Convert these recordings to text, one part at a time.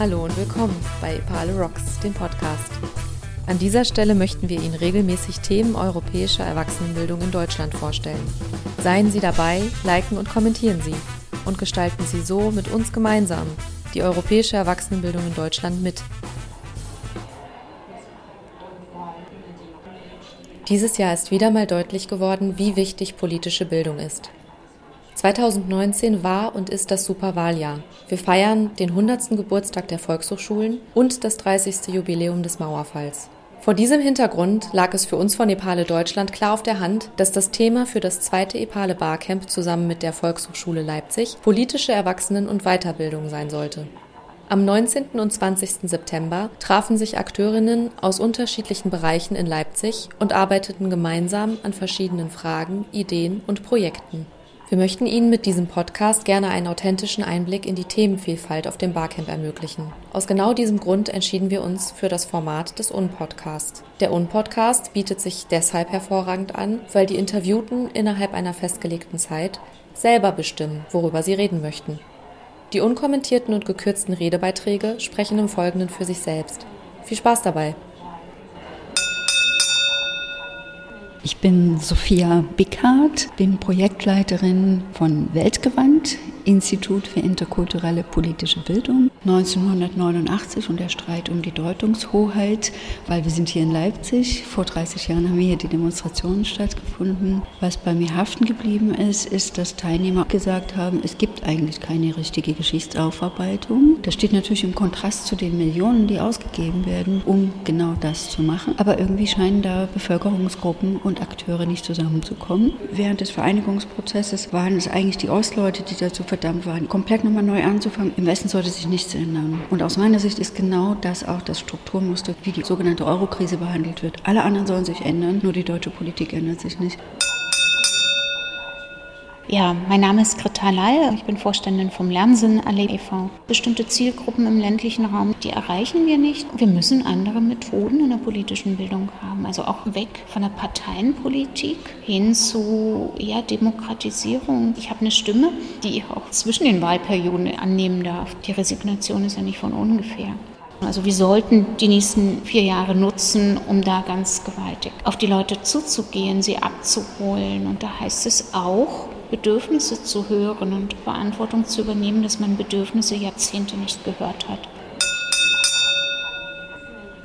Hallo und willkommen bei Epale Rocks, dem Podcast. An dieser Stelle möchten wir Ihnen regelmäßig Themen europäischer Erwachsenenbildung in Deutschland vorstellen. Seien Sie dabei, liken und kommentieren Sie und gestalten Sie so mit uns gemeinsam die europäische Erwachsenenbildung in Deutschland mit. Dieses Jahr ist wieder mal deutlich geworden, wie wichtig politische Bildung ist. 2019 war und ist das Superwahljahr. Wir feiern den 100. Geburtstag der Volkshochschulen und das 30. Jubiläum des Mauerfalls. Vor diesem Hintergrund lag es für uns von Epale Deutschland klar auf der Hand, dass das Thema für das zweite Epale Barcamp zusammen mit der Volkshochschule Leipzig politische Erwachsenen- und Weiterbildung sein sollte. Am 19. und 20. September trafen sich Akteurinnen aus unterschiedlichen Bereichen in Leipzig und arbeiteten gemeinsam an verschiedenen Fragen, Ideen und Projekten. Wir möchten Ihnen mit diesem Podcast gerne einen authentischen Einblick in die Themenvielfalt auf dem Barcamp ermöglichen. Aus genau diesem Grund entschieden wir uns für das Format des Un-Podcast. Der Un-Podcast bietet sich deshalb hervorragend an, weil die Interviewten innerhalb einer festgelegten Zeit selber bestimmen, worüber sie reden möchten. Die unkommentierten und gekürzten Redebeiträge sprechen im Folgenden für sich selbst. Viel Spaß dabei! Ich bin Sophia Bickhardt, bin Projektleiterin von Weltgewandt, Institut für interkulturelle politische Bildung. 1989 und der Streit um die Deutungshoheit, weil wir sind hier in Leipzig. Vor 30 Jahren haben hier die Demonstrationen stattgefunden. Was bei mir haften geblieben ist, ist, dass Teilnehmer gesagt haben, es gibt eigentlich keine richtige Geschichtsaufarbeitung. Das steht natürlich im Kontrast zu den Millionen, die ausgegeben werden, um genau das zu machen. Aber irgendwie scheinen da Bevölkerungsgruppen und Akteure nicht zusammenzukommen. Während des Vereinigungsprozesses waren es eigentlich die Ostleute, die dazu verdammt waren, komplett nochmal neu anzufangen. Im Westen sollte sich nichts ändern. Und aus meiner Sicht ist genau das auch das Strukturmuster, wie die sogenannte Eurokrise behandelt wird. Alle anderen sollen sich ändern, nur die deutsche Politik ändert sich nicht. Ja, mein Name ist Greta Lall. Ich bin Vorständin vom Lernsinn Allee e.V. Bestimmte Zielgruppen im ländlichen Raum, die erreichen wir nicht. Wir müssen andere Methoden in der politischen Bildung haben. Also auch weg von der Parteienpolitik hin zu eher Demokratisierung. Ich habe eine Stimme, die ich auch zwischen den Wahlperioden annehmen darf. Die Resignation ist ja nicht von ungefähr. Also wir sollten die nächsten vier Jahre nutzen, um da ganz gewaltig auf die Leute zuzugehen, sie abzuholen. Und da heißt es auch, Bedürfnisse zu hören und Verantwortung zu übernehmen, dass man Bedürfnisse Jahrzehnte nicht gehört hat.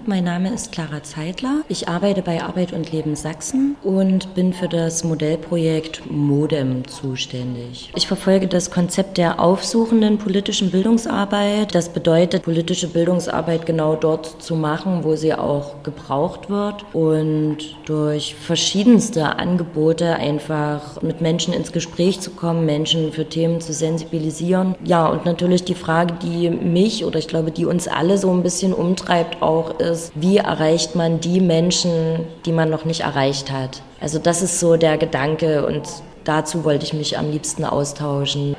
Mein Name ist Clara Zeitler. Ich arbeite bei Arbeit und Leben Sachsen und bin für das Modellprojekt Modem zuständig. Ich verfolge das Konzept der aufsuchenden politischen Bildungsarbeit. Das bedeutet, politische Bildungsarbeit genau dort zu machen, wo sie auch gebraucht wird und durch verschiedenste Angebote einfach mit Menschen ins Gespräch zu kommen, Menschen für Themen zu sensibilisieren. Ja, und natürlich die Frage, die mich oder ich glaube, die uns alle so ein bisschen umtreibt auch ist, ist, wie erreicht man die Menschen, die man noch nicht erreicht hat. Also das ist so der Gedanke und dazu wollte ich mich am liebsten austauschen.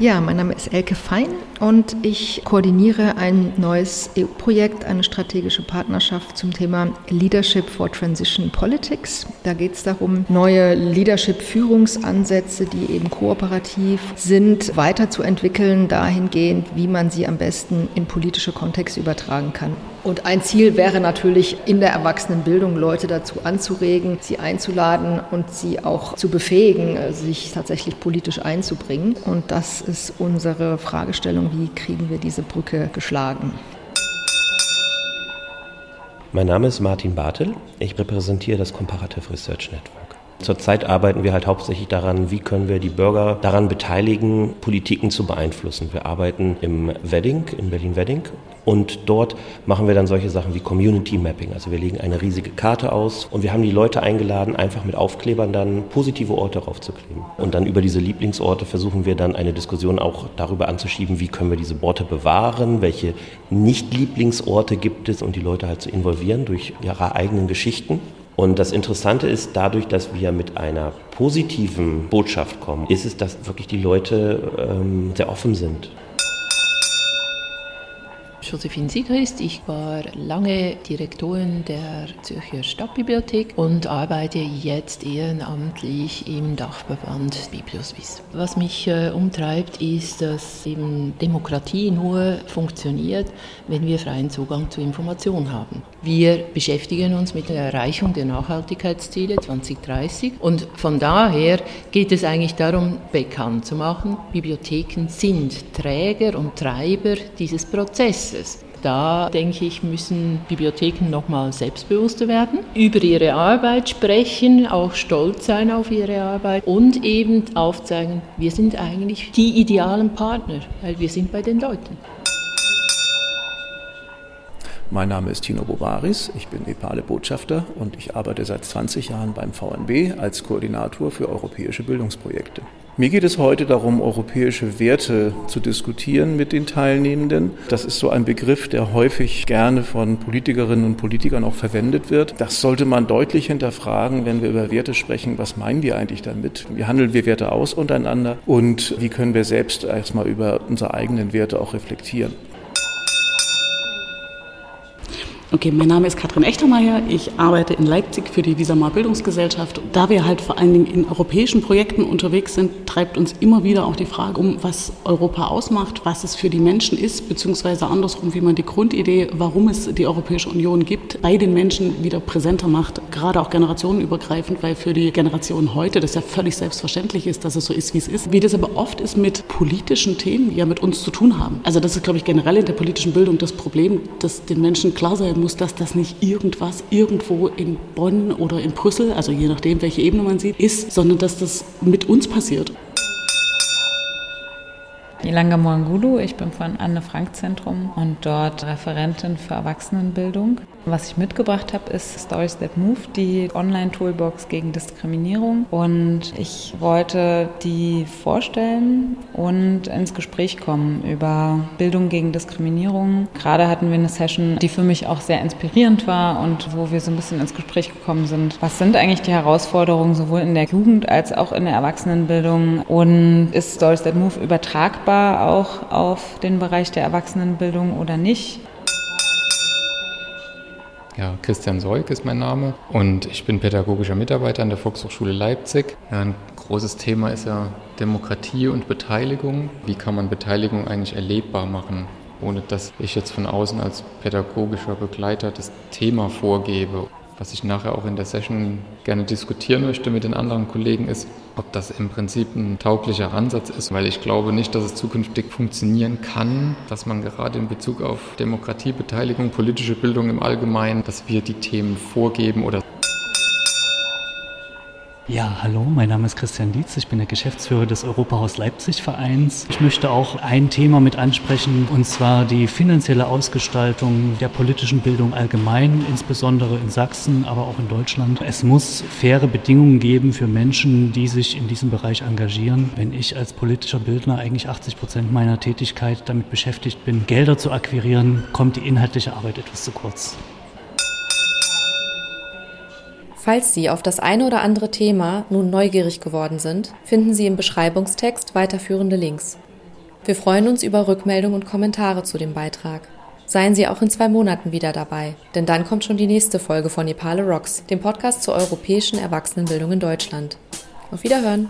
Ja, mein Name ist Elke Fein und ich koordiniere ein neues EU-Projekt, eine strategische Partnerschaft zum Thema Leadership for Transition Politics. Da geht es darum, neue Leadership-Führungsansätze, die eben kooperativ sind, weiterzuentwickeln, dahingehend, wie man sie am besten in politische Kontexte übertragen kann. Und ein Ziel wäre natürlich in der Erwachsenenbildung Leute dazu anzuregen, sie einzuladen und sie auch zu befähigen, sich tatsächlich politisch einzubringen. Und das ist unsere Fragestellung, wie kriegen wir diese Brücke geschlagen. Mein Name ist Martin Bartel. Ich repräsentiere das Comparative Research Network. Zurzeit arbeiten wir halt hauptsächlich daran, wie können wir die Bürger daran beteiligen, Politiken zu beeinflussen. Wir arbeiten im Wedding, in Berlin-Wedding und dort machen wir dann solche Sachen wie Community Mapping. Also wir legen eine riesige Karte aus und wir haben die Leute eingeladen, einfach mit Aufklebern dann positive Orte draufzukleben. Und dann über diese Lieblingsorte versuchen wir dann eine Diskussion auch darüber anzuschieben, wie können wir diese Orte bewahren, welche Nicht-Lieblingsorte gibt es und die Leute halt zu involvieren durch ihre eigenen Geschichten. Und das Interessante ist, dadurch, dass wir mit einer positiven Botschaft kommen, ist es, dass wirklich die Leute ähm, sehr offen sind. Josephine Siegrist. Ich war lange Direktorin der Zürcher Stadtbibliothek und arbeite jetzt ehrenamtlich im Dachverband Biblioswiss. Was mich äh, umtreibt, ist, dass eben Demokratie nur funktioniert, wenn wir freien Zugang zu Informationen haben. Wir beschäftigen uns mit der Erreichung der Nachhaltigkeitsziele 2030 und von daher geht es eigentlich darum, bekannt zu machen, Bibliotheken sind Träger und Treiber dieses Prozesses. Da denke ich, müssen Bibliotheken nochmal selbstbewusster werden, über ihre Arbeit sprechen, auch stolz sein auf ihre Arbeit und eben aufzeigen, wir sind eigentlich die idealen Partner, weil wir sind bei den Leuten. Mein Name ist Tino Bovaris, ich bin Nepale Botschafter und ich arbeite seit 20 Jahren beim VNB als Koordinator für europäische Bildungsprojekte. Mir geht es heute darum, europäische Werte zu diskutieren mit den Teilnehmenden. Das ist so ein Begriff, der häufig gerne von Politikerinnen und Politikern auch verwendet wird. Das sollte man deutlich hinterfragen, wenn wir über Werte sprechen. Was meinen wir eigentlich damit? Wie handeln wir Werte aus untereinander? Und wie können wir selbst erstmal über unsere eigenen Werte auch reflektieren? Okay, mein Name ist Katrin Echtermeier. Ich arbeite in Leipzig für die Visamar Bildungsgesellschaft. Da wir halt vor allen Dingen in europäischen Projekten unterwegs sind, treibt uns immer wieder auch die Frage um, was Europa ausmacht, was es für die Menschen ist, beziehungsweise andersrum, wie man die Grundidee, warum es die Europäische Union gibt, bei den Menschen wieder präsenter macht, gerade auch generationenübergreifend, weil für die Generation heute das ja völlig selbstverständlich ist, dass es so ist, wie es ist. Wie das aber oft ist mit politischen Themen, die ja mit uns zu tun haben. Also das ist, glaube ich, generell in der politischen Bildung das Problem, dass den Menschen klar sein muss, dass das nicht irgendwas irgendwo in Bonn oder in Brüssel, also je nachdem, welche Ebene man sieht, ist, sondern dass das mit uns passiert. Ilanga Moangulu, ich bin von Anne Frank Zentrum und dort Referentin für Erwachsenenbildung. Was ich mitgebracht habe, ist Stories That Move, die Online-Toolbox gegen Diskriminierung. Und ich wollte die vorstellen und ins Gespräch kommen über Bildung gegen Diskriminierung. Gerade hatten wir eine Session, die für mich auch sehr inspirierend war und wo wir so ein bisschen ins Gespräch gekommen sind. Was sind eigentlich die Herausforderungen sowohl in der Jugend als auch in der Erwachsenenbildung? Und ist Stories That Move übertragbar? auch auf den Bereich der Erwachsenenbildung oder nicht? Ja, Christian Solk ist mein Name und ich bin pädagogischer Mitarbeiter an der Volkshochschule Leipzig. Ein großes Thema ist ja Demokratie und Beteiligung. Wie kann man Beteiligung eigentlich erlebbar machen, ohne dass ich jetzt von außen als pädagogischer Begleiter das Thema vorgebe? Was ich nachher auch in der Session gerne diskutieren möchte mit den anderen Kollegen ist, ob das im Prinzip ein tauglicher Ansatz ist, weil ich glaube nicht, dass es zukünftig funktionieren kann, dass man gerade in Bezug auf Demokratie, Beteiligung, politische Bildung im Allgemeinen, dass wir die Themen vorgeben oder ja, hallo, mein Name ist Christian Dietz, ich bin der Geschäftsführer des Europahaus Leipzig Vereins. Ich möchte auch ein Thema mit ansprechen, und zwar die finanzielle Ausgestaltung der politischen Bildung allgemein, insbesondere in Sachsen, aber auch in Deutschland. Es muss faire Bedingungen geben für Menschen, die sich in diesem Bereich engagieren. Wenn ich als politischer Bildner eigentlich 80 Prozent meiner Tätigkeit damit beschäftigt bin, Gelder zu akquirieren, kommt die inhaltliche Arbeit etwas zu kurz. Falls Sie auf das eine oder andere Thema nun neugierig geworden sind, finden Sie im Beschreibungstext weiterführende Links. Wir freuen uns über Rückmeldungen und Kommentare zu dem Beitrag. Seien Sie auch in zwei Monaten wieder dabei, denn dann kommt schon die nächste Folge von Nepale Rocks, dem Podcast zur europäischen Erwachsenenbildung in Deutschland. Auf Wiederhören!